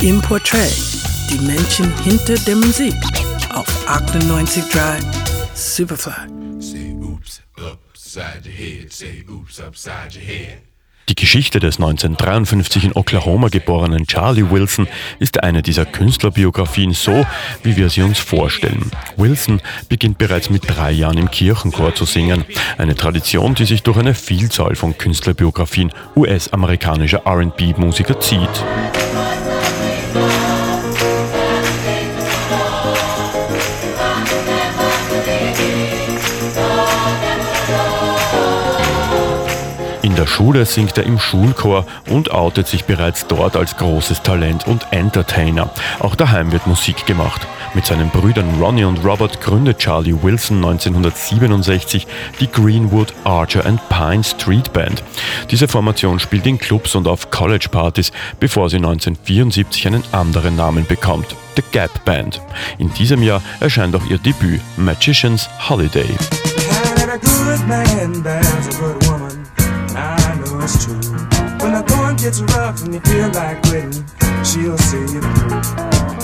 Im Portrait, die Menschen hinter der Musik auf 98.3 Superfly. Say oops upside your head, say oops upside your head. Die Geschichte des 1953 in Oklahoma geborenen Charlie Wilson ist eine dieser Künstlerbiografien so, wie wir sie uns vorstellen. Wilson beginnt bereits mit drei Jahren im Kirchenchor zu singen. Eine Tradition, die sich durch eine Vielzahl von Künstlerbiografien US-amerikanischer RB-Musiker zieht. In der Schule singt er im Schulchor und outet sich bereits dort als großes Talent und Entertainer. Auch daheim wird Musik gemacht. Mit seinen Brüdern Ronnie und Robert gründet Charlie Wilson 1967 die Greenwood Archer and Pine Street Band. Diese Formation spielt in Clubs und auf College-Partys, bevor sie 1974 einen anderen Namen bekommt. The Gap Band. In diesem Jahr erscheint auch ihr Debüt Magician's Holiday. It's true. When the going gets rough and you feel like quitting, she'll see you through.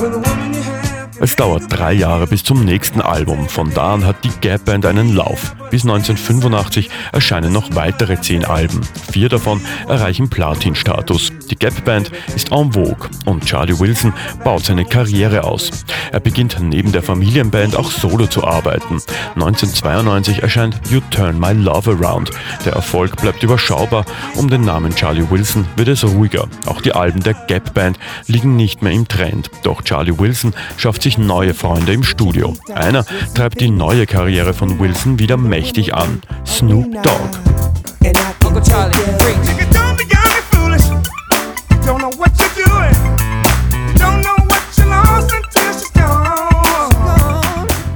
When the woman you have. Es dauert drei Jahre bis zum nächsten Album. Von da an hat die Gap Band einen Lauf. Bis 1985 erscheinen noch weitere zehn Alben. Vier davon erreichen Platin-Status. Die Gap Band ist en vogue und Charlie Wilson baut seine Karriere aus. Er beginnt neben der Familienband auch solo zu arbeiten. 1992 erscheint You Turn My Love Around. Der Erfolg bleibt überschaubar. Um den Namen Charlie Wilson wird es ruhiger. Auch die Alben der Gap Band liegen nicht mehr im Trend. Doch Charlie Wilson schafft sich neue Freunde im Studio. Einer treibt die neue Karriere von Wilson wieder mächtig an. Snoop Dogg.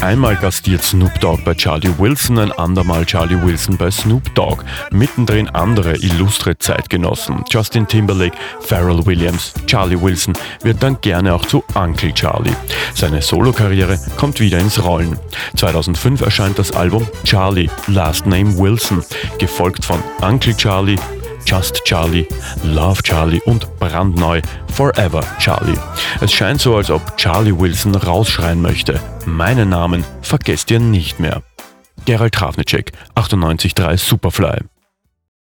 Einmal gastiert Snoop Dogg bei Charlie Wilson, ein andermal Charlie Wilson bei Snoop Dogg. Mittendrin andere illustre Zeitgenossen. Justin Timberlake, Pharrell Williams, Charlie Wilson wird dann gerne auch zu Uncle Charlie. Seine Solokarriere kommt wieder ins Rollen. 2005 erscheint das Album Charlie, Last Name Wilson, gefolgt von Uncle Charlie, Just Charlie, Love Charlie und brandneu Forever Charlie. Es scheint so, als ob Charlie Wilson rausschreien möchte. Meinen Namen vergesst ihr nicht mehr. Gerald Trafnicek, 98.3 Superfly.